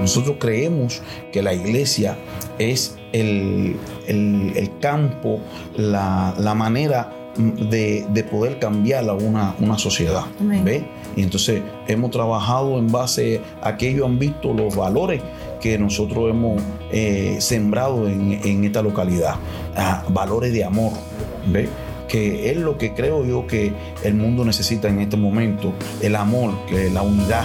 Nosotros creemos que la iglesia es el, campo, la, manera de, poder cambiar a una, una sociedad. ¿ve? Y entonces hemos trabajado en base a que ellos han visto los valores que nosotros hemos eh, sembrado en, esta localidad, valores de amor. ¿ve? que es lo que creo yo que el mundo necesita en este momento, el amor, la unidad.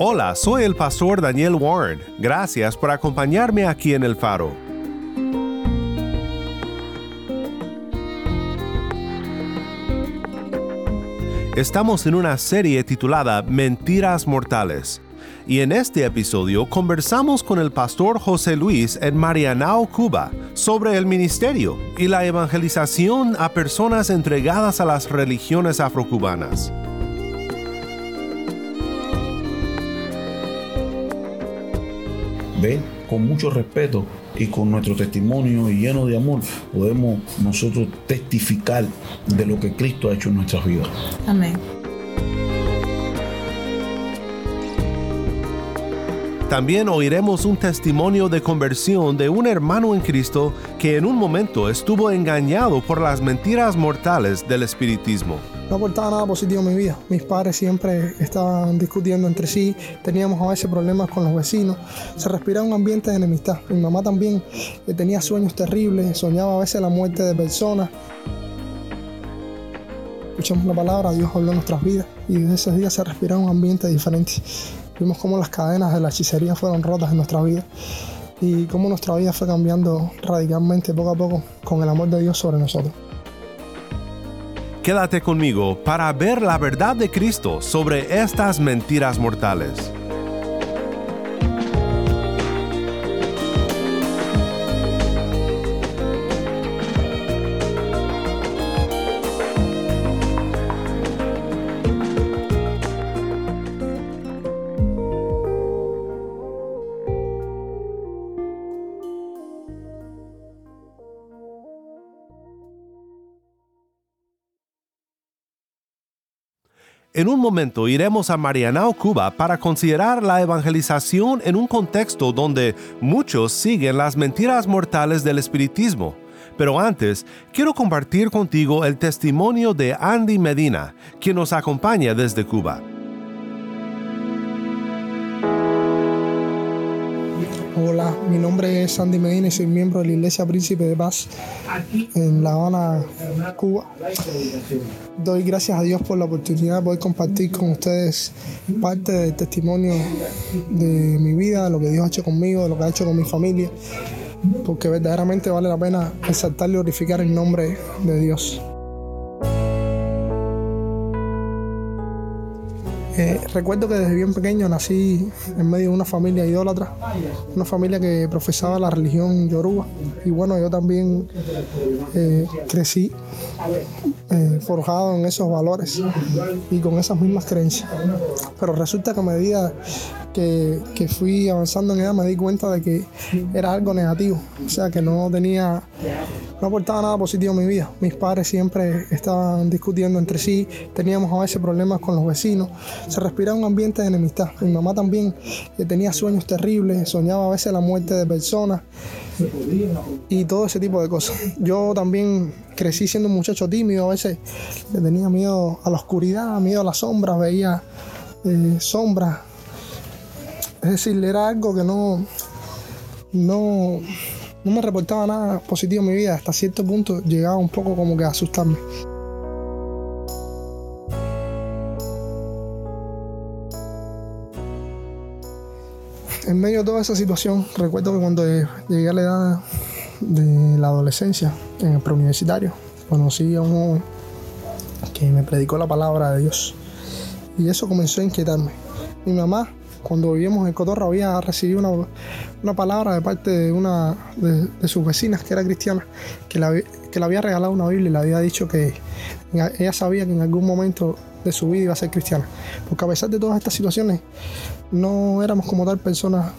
Hola, soy el pastor Daniel Warren. Gracias por acompañarme aquí en el faro. Estamos en una serie titulada Mentiras Mortales. Y en este episodio conversamos con el pastor José Luis en Marianao, Cuba, sobre el ministerio y la evangelización a personas entregadas a las religiones afrocubanas. Ve con mucho respeto y con nuestro testimonio y lleno de amor, podemos nosotros testificar de lo que Cristo ha hecho en nuestras vidas. Amén. También oiremos un testimonio de conversión de un hermano en Cristo que en un momento estuvo engañado por las mentiras mortales del espiritismo no aportaba nada positivo en mi vida. Mis padres siempre estaban discutiendo entre sí, teníamos a veces problemas con los vecinos, se respiraba un ambiente de enemistad. Mi mamá también eh, tenía sueños terribles, soñaba a veces la muerte de personas. Escuchamos la palabra, Dios habló en nuestras vidas y desde ese día se respiraba un ambiente diferente. Vimos cómo las cadenas de la hechicería fueron rotas en nuestra vida y cómo nuestra vida fue cambiando radicalmente poco a poco con el amor de Dios sobre nosotros. Quédate conmigo para ver la verdad de Cristo sobre estas mentiras mortales. En un momento iremos a Marianao, Cuba, para considerar la evangelización en un contexto donde muchos siguen las mentiras mortales del espiritismo. Pero antes, quiero compartir contigo el testimonio de Andy Medina, quien nos acompaña desde Cuba. Hola, mi nombre es Sandy Medina y soy miembro de la Iglesia Príncipe de Paz en La Habana, Cuba. Doy gracias a Dios por la oportunidad de poder compartir con ustedes parte del testimonio de mi vida, de lo que Dios ha hecho conmigo, de lo que ha hecho con mi familia, porque verdaderamente vale la pena exaltar y glorificar el nombre de Dios. Eh, recuerdo que desde bien pequeño nací en medio de una familia idólatra, una familia que profesaba la religión yoruba. Y bueno, yo también eh, crecí eh, forjado en esos valores y con esas mismas creencias. Pero resulta que a medida que, fui avanzando en ella me di cuenta de que era algo negativo, o sea que no tenía, no aportaba nada positivo en mi vida. Mis padres siempre estaban discutiendo entre sí, teníamos a veces problemas con los vecinos, se respiraba un ambiente de enemistad. Mi mamá también eh, tenía sueños terribles, soñaba a veces la muerte de personas y todo ese tipo de cosas. Yo también crecí siendo un muchacho tímido, a veces le tenía miedo a la oscuridad, miedo a las sombras, veía eh, sombras. Es decir, era algo que no, no, no me reportaba nada positivo en mi vida. Hasta cierto punto llegaba un poco como que a asustarme. En medio de toda esa situación, recuerdo que cuando llegué a la edad de la adolescencia, en el preuniversitario, conocí a un joven que me predicó la palabra de Dios. Y eso comenzó a inquietarme. Mi mamá, cuando vivíamos en Cotorra, había recibido una, una palabra de parte de una de, sus vecinas que era cristiana, que, la, que le había regalado una Biblia y le había dicho que ella sabía que en algún momento de su vida iba a ser cristiana. Porque a pesar de todas estas situaciones, no éramos como tal personas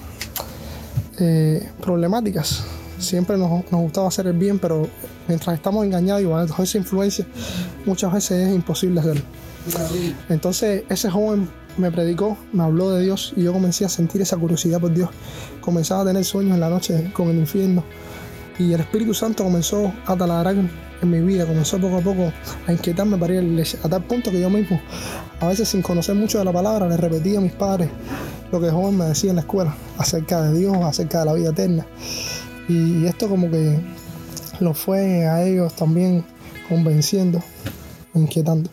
eh, problemáticas. Siempre nos, gustaba hacer el bien, pero mientras estamos engañados y bajo esa influencia, muchas veces es imposible hacerlo. Entonces ese joven me predicó, me habló de Dios y yo comencé a sentir esa curiosidad por Dios. Comenzaba a tener sueños en la noche con el infierno y el Espíritu Santo comenzó a taladrar en mi vida, comenzó poco a poco a inquietarme para ir a la a tal punto que yo mismo, a veces sin conocer mucho de la palabra, le repetía a mis padres lo que joven me decía en la escuela acerca de Dios, acerca de la vida eterna. Y esto como que lo fue a ellos también convenciendo, inquietando.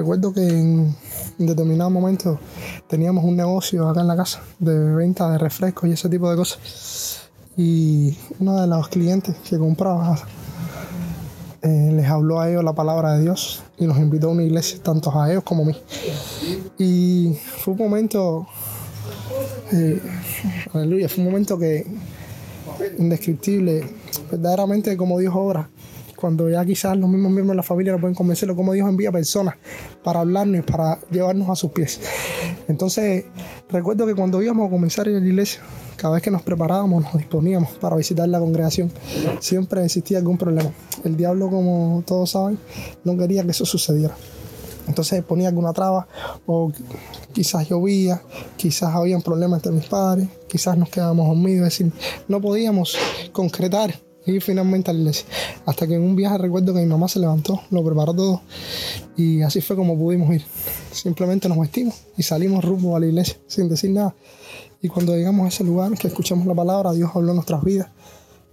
Recuerdo que en determinado momento teníamos un negocio acá en la casa de venta de refrescos y ese tipo de cosas. Y uno de los clientes que compraba eh, les habló a ellos la palabra de Dios y nos invitó a una iglesia, tanto a ellos como a mí. Y fue un momento, eh, aleluya, fue un momento que indescriptible, verdaderamente como Dios obra cuando ya quizás los mismos miembros de la familia no pueden convencerlo, como Dios envía personas para hablarnos y para llevarnos a sus pies. Entonces, recuerdo que cuando íbamos a comenzar en la iglesia, cada vez que nos preparábamos, nos disponíamos para visitar la congregación, siempre existía algún problema. El diablo, como todos saben, no quería que eso sucediera. Entonces ponía alguna traba o quizás llovía, quizás habían problemas entre mis padres, quizás nos quedábamos dormidos, es decir, no podíamos concretar y finalmente a la iglesia. Hasta que en un viaje recuerdo que mi mamá se levantó, lo preparó todo y así fue como pudimos ir. Simplemente nos vestimos y salimos rumbo a la iglesia sin decir nada. Y cuando llegamos a ese lugar, que escuchamos la palabra, Dios habló nuestras vidas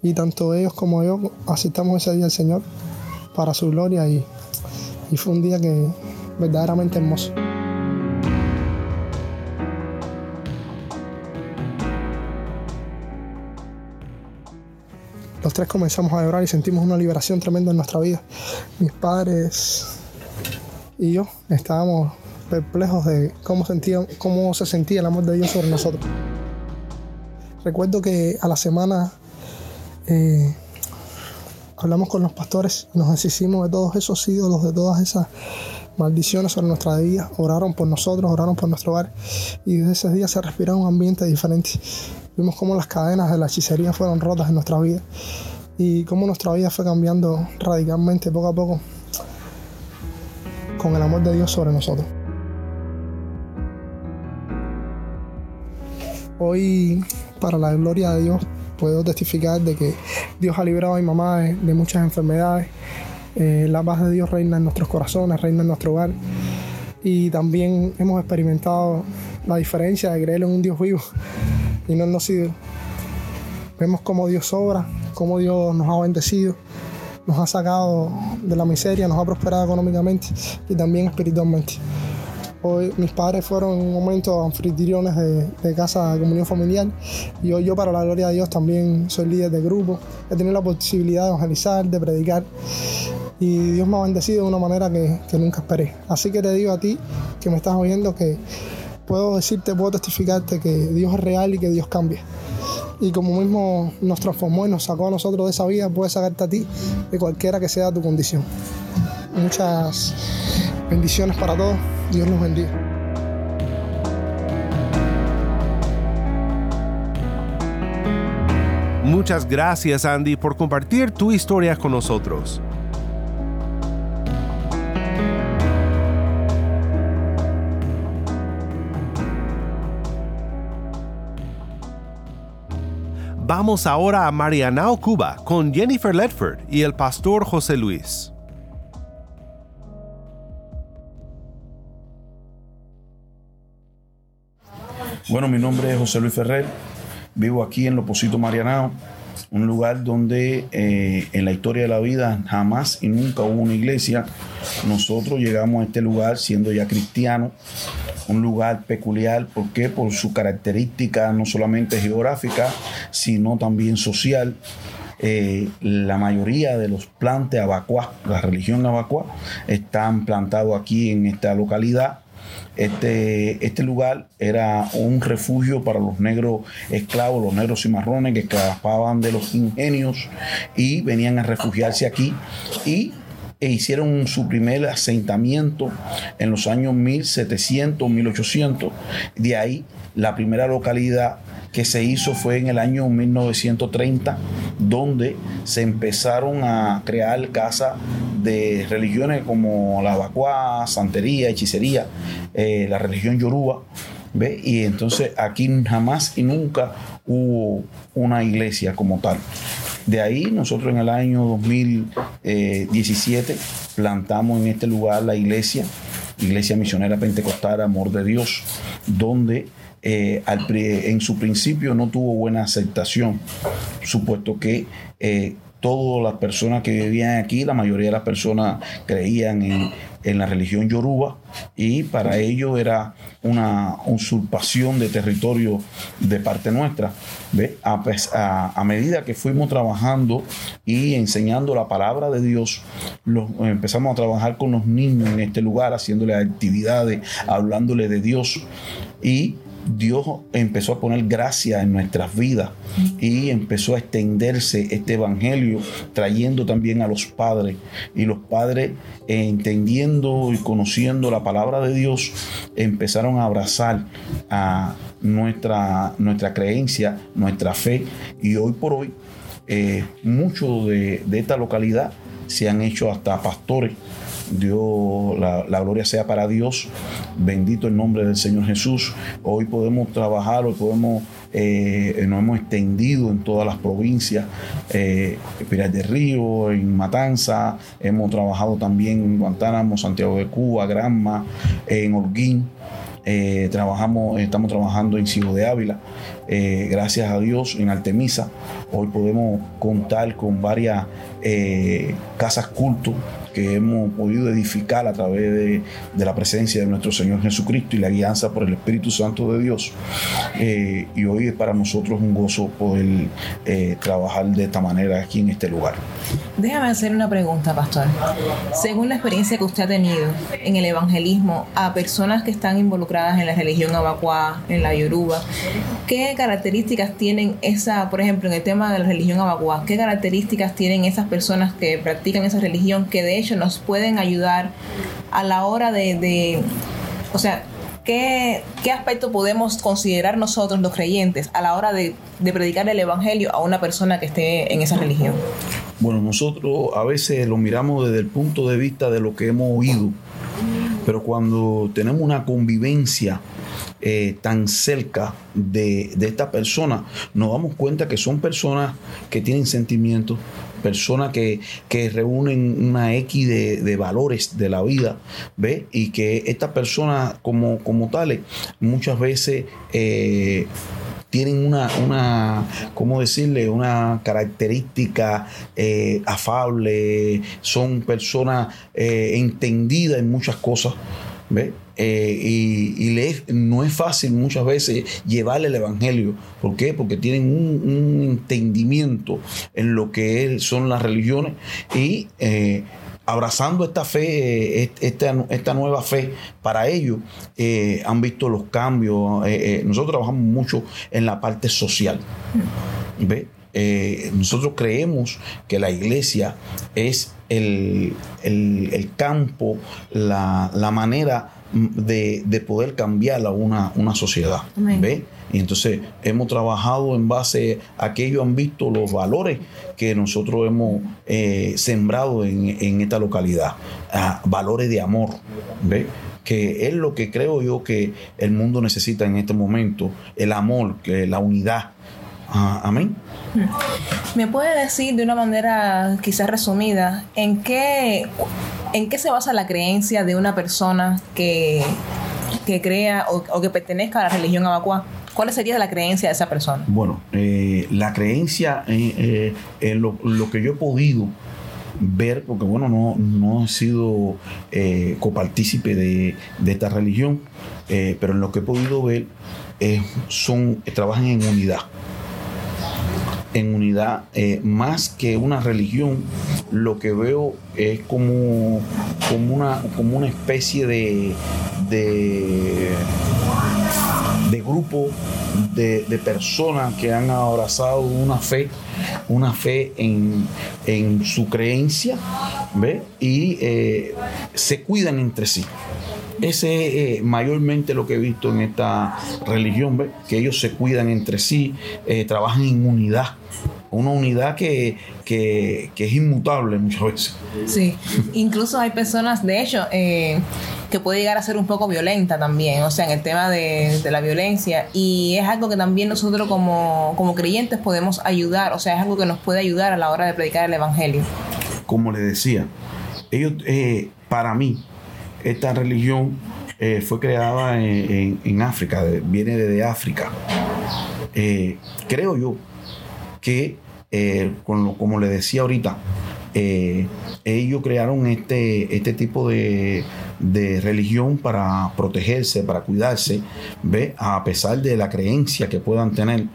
y tanto ellos como yo aceptamos ese día al Señor para su gloria y, y fue un día que verdaderamente hermoso. Los tres comenzamos a llorar y sentimos una liberación tremenda en nuestra vida. Mis padres y yo estábamos perplejos de cómo, se sentía el amor de Dios sobre nosotros. Recuerdo que a la semana eh, hablamos con los pastores, nos deshicimos de todos esos ídolos, de todas esas maldiciones sobre nuestra vida, oraron por nosotros, oraron por nuestro hogar y desde ese día se respiraba un ambiente diferente. Vimos cómo las cadenas de la hechicería fueron rotas en nuestra vida y cómo nuestra vida fue cambiando radicalmente poco a poco con el amor de Dios sobre nosotros. Hoy, para la gloria de Dios, puedo testificar de que Dios ha librado a mi mamá de, muchas enfermedades. Eh, la paz de Dios reina en nuestros corazones, reina en nuestro hogar. Y también hemos experimentado la diferencia de creer en un Dios vivo y no nos sido. Vemos cómo Dios obra, cómo Dios nos ha bendecido, nos ha sacado de la miseria, nos ha prosperado económicamente y también espiritualmente. Hoy mis padres fueron en un momento anfitriones de, de, casa de comunión familiar y hoy yo para la gloria de Dios también soy líder de grupo. He tenido la posibilidad de evangelizar, de predicar y Dios me ha bendecido de una manera que, que nunca esperé. Así que te digo a ti que me estás oyendo que puedo decirte, puedo testificarte que Dios es real y que Dios cambia. Y como mismo nos transformó y nos sacó a nosotros de esa vida, puede sacarte a ti de cualquiera que sea tu condición. Muchas bendiciones para todos. Dios los bendiga. Muchas gracias Andy por compartir tu historia con nosotros. Vamos ahora a Marianao, Cuba, con Jennifer Ledford y el pastor José Luis. Bueno, mi nombre es José Luis Ferrer, vivo aquí en Loposito Marianao, un lugar donde eh, en la historia de la vida jamás y nunca hubo una iglesia. Nosotros llegamos a este lugar siendo ya cristianos, un lugar peculiar, ¿por qué? Por su característica no solamente geográfica, sino también social. Eh, la mayoría de los plantes abacuá, la religión abacuá, están plantados aquí en esta localidad. Este, este lugar era un refugio para los negros esclavos, los negros cimarrones que escapaban de los ingenios y venían a refugiarse aquí y e hicieron su primer asentamiento en los años 1700, 1800. De ahí la primera localidad que se hizo fue en el año 1930, donde se empezaron a crear casas de religiones como la Bacuá, Santería, Hechicería, eh, la religión Yoruba. ¿ve? Y entonces aquí jamás y nunca hubo una iglesia como tal. De ahí nosotros en el año 2017 plantamos en este lugar la iglesia, Iglesia Misionera Pentecostal Amor de Dios, donde eh, en su principio no tuvo buena aceptación, supuesto que eh, todas las personas que vivían aquí, la mayoría de las personas creían en, la religión yoruba y para ello era una usurpación de territorio de parte nuestra. A, medida que fuimos trabajando y enseñando la palabra de Dios, empezamos a trabajar con los niños en este lugar, haciéndole actividades, hablándole de Dios y Dios empezó a poner gracia en nuestras vidas y empezó a extenderse este evangelio, trayendo también a los padres. Y los padres, entendiendo y conociendo la palabra de Dios, empezaron a abrazar a nuestra, nuestra creencia, nuestra fe. Y hoy por hoy, eh, muchos de, de esta localidad se han hecho hasta pastores Dios, la, gloria sea para Dios. Bendito el nombre del Señor Jesús. Hoy podemos trabajar, hoy podemos, eh, nos hemos extendido en todas las provincias, eh, de Río, en Matanza, hemos trabajado también en Guantánamo, Santiago de Cuba, Granma, en Holguín. Eh, trabajamos, estamos trabajando en Ciudad de Ávila. Eh, gracias a Dios en Artemisa. Hoy podemos contar con varias casas culto que hemos podido edificar a través de, la presencia de nuestro Señor Jesucristo y la guianza por el Espíritu Santo de Dios. Eh, y hoy es para nosotros un gozo poder eh, trabajar de esta manera aquí en este lugar. Déjame hacer una pregunta, pastor. Según la experiencia que usted ha tenido en el evangelismo a personas que están involucradas en la religión abacuá, en la yoruba, ¿qué características tienen esa, por ejemplo, en el tema de la religión abacuá, qué características tienen esas personas que practican esa religión que de hecho nos pueden ayudar a la hora de, o sea, ¿qué, ¿qué, aspecto podemos considerar nosotros los creyentes a la hora de, predicar el Evangelio a una persona que esté en esa religión? Bueno, nosotros a veces lo miramos desde el punto de vista de lo que hemos oído, pero cuando tenemos una convivencia eh, tan cerca de, de esta persona, nos damos cuenta que son personas que tienen sentimientos, personas que, reúnen una X de, valores de la vida, ¿ve? Y que estas personas como, como tales muchas veces... Eh, tienen una, una, ¿cómo decirle? Una característica eh, afable, son personas eh, entendidas en muchas cosas, ¿ve? Eh, y, no es fácil muchas veces llevarle el Evangelio. ¿Por qué? Porque tienen un, entendimiento en lo que son las religiones y eh, abrazando esta fe, eh, esta, esta, nueva fe para ellos, han visto los cambios. nosotros trabajamos mucho en la parte social. nosotros creemos que la iglesia es el, campo, la, la manera de, poder cambiar a una, una sociedad. ¿ve? Y entonces hemos trabajado en base a que ellos han visto los valores que nosotros hemos eh, sembrado en, esta localidad, valores de amor, ¿ve? que es lo que creo yo que el mundo necesita en este momento, el amor, la unidad. Ah, amén. ¿Me puede decir de una manera quizás resumida en qué, en qué se basa la creencia de una persona que que crea o, que pertenezca a la religión abacua? ¿Cuál sería la creencia de esa persona? Bueno, eh, la creencia en lo, que yo he podido ver, porque bueno, no, no he sido eh, copartícipe de, esta religión, eh, pero en lo que he podido ver son, trabajan en unidad. En unidad, eh, más que una religión, lo que veo es como, como, una, como una especie de, de, de grupo de, personas que han abrazado una fe, una fe en, su creencia, ¿ve? Y eh, se cuidan entre sí. Ese es eh, mayormente lo que he visto en esta religión, ¿ve? que ellos se cuidan entre sí, eh, trabajan en unidad una unidad que, es inmutable muchas veces. Sí, incluso hay personas, de hecho, eh, que puede llegar a ser un poco violenta también, o sea, en el tema de, la violencia, y es algo que también nosotros como, como creyentes podemos ayudar, o sea, es algo que nos puede ayudar a la hora de predicar el Evangelio. Como le decía, ellos, eh, para mí, esta religión eh, fue creada en, África, viene desde África. creo yo que, eh, como le decía ahorita, eh, ellos crearon este, este tipo de, religión para protegerse, para cuidarse, ¿ve? A pesar de la creencia que puedan tener,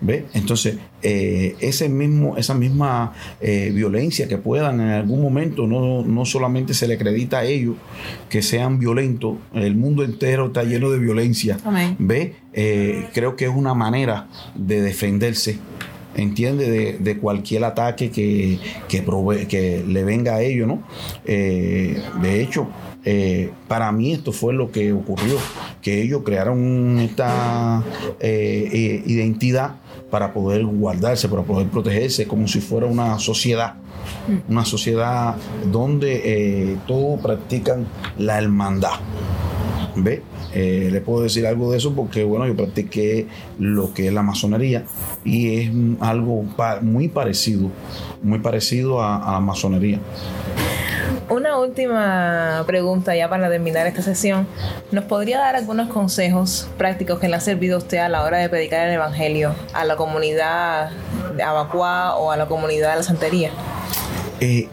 ¿ve? Entonces, eh, ese mismo, esa misma violencia que puedan en algún momento, no, solamente se le acredita a ellos que sean violentos, el mundo entero está lleno de violencia, ¿ve? creo que es una manera de defenderse entiende de, cualquier ataque que, que, le venga a ellos, ¿no? Eh, de hecho, eh, para mí esto fue lo que ocurrió, que ellos crearon esta eh, identidad para poder guardarse, para poder protegerse, como si fuera una sociedad, una sociedad donde todos practican la hermandad. ¿Ve? Eh, le puedo decir algo de eso porque, bueno, yo practiqué lo que es la masonería y es algo muy parecido, muy parecido a, la masonería. Una última pregunta ya para terminar esta sesión. ¿Nos podría dar algunos consejos prácticos que le han servido a usted a la hora de predicar el Evangelio a la comunidad de Abacuá o a la comunidad de la Santería? Eh,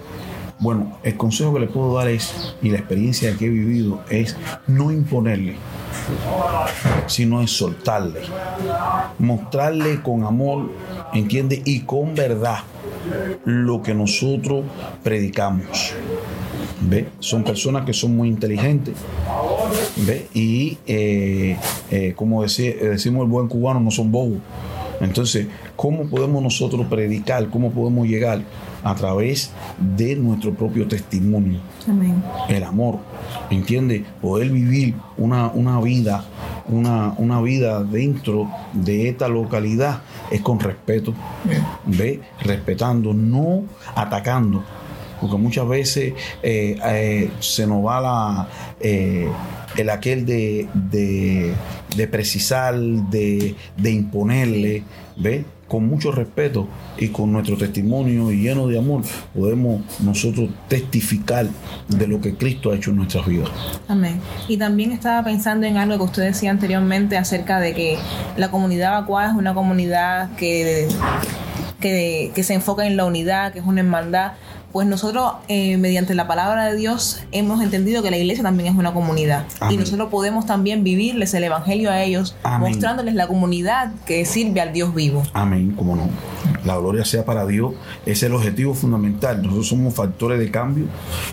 bueno, el consejo que le puedo dar es, y la experiencia que he vivido, es no imponerle, sino es soltarle. Mostrarle con amor, ¿entiende? Y con verdad lo que nosotros predicamos. ¿Ve? Son personas que son muy inteligentes. ¿Ve? Y eh, eh, como decimos el buen cubano, no son bobos. Entonces, ¿cómo podemos nosotros predicar? ¿Cómo podemos llegar? A través de nuestro propio testimonio. El amor, ¿entiende? Poder vivir una, una vida, una, una, vida dentro de esta localidad es con respeto, ¿ve? Respetando, no atacando. Porque muchas veces eh, eh, se nos va la, eh, el aquel de, de, precisar, de, de imponerle, ¿ve? Con mucho respeto y con nuestro testimonio y lleno de amor, podemos nosotros testificar de lo que Cristo ha hecho en nuestras vidas. Amén. Y también estaba pensando en algo que usted decía anteriormente acerca de que la comunidad vacua es una comunidad que, que, que se enfoca en la unidad, que es una hermandad pues nosotros eh, mediante la palabra de Dios hemos entendido que la iglesia también es una comunidad y nosotros podemos también vivirles el evangelio a ellos mostrándoles la comunidad que sirve al Dios vivo. Amén, como no. La gloria sea para Dios, es el objetivo fundamental. Nosotros somos factores de cambio,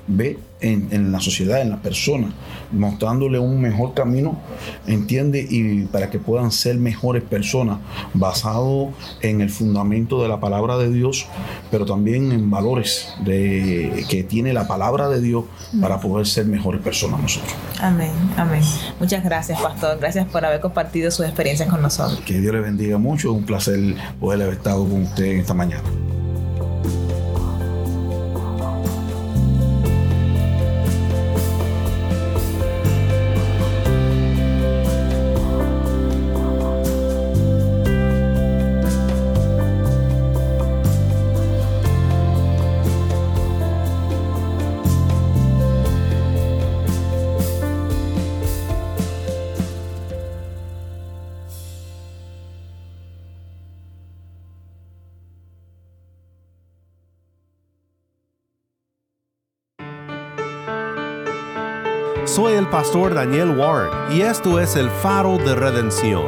ve en, la sociedad, en la persona, mostrándole un mejor camino, entiende, y para que puedan ser mejores personas, basado en el fundamento de la palabra de Dios, pero también en valores de, que tiene la palabra de Dios para poder ser mejores personas nosotros. Amén, amén. Muchas gracias, pastor. Gracias por haber compartido sus experiencias con nosotros. Que Dios le bendiga mucho. Es un placer poder haber estado con usted esta mañana. El pastor Daniel Warren y esto es el faro de redención.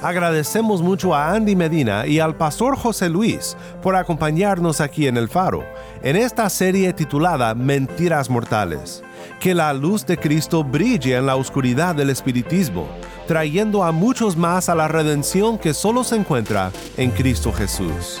Agradecemos mucho a Andy Medina y al pastor José Luis por acompañarnos aquí en el faro, en esta serie titulada Mentiras Mortales. Que la luz de Cristo brille en la oscuridad del espiritismo, trayendo a muchos más a la redención que solo se encuentra en Cristo Jesús.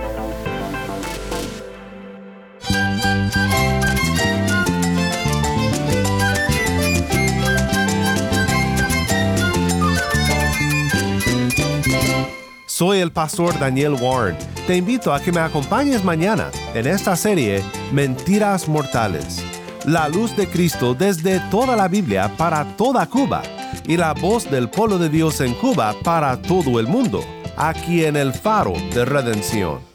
Soy el pastor Daniel Warren. Te invito a que me acompañes mañana en esta serie Mentiras Mortales. La luz de Cristo desde toda la Biblia para toda Cuba y la voz del pueblo de Dios en Cuba para todo el mundo, aquí en el faro de redención.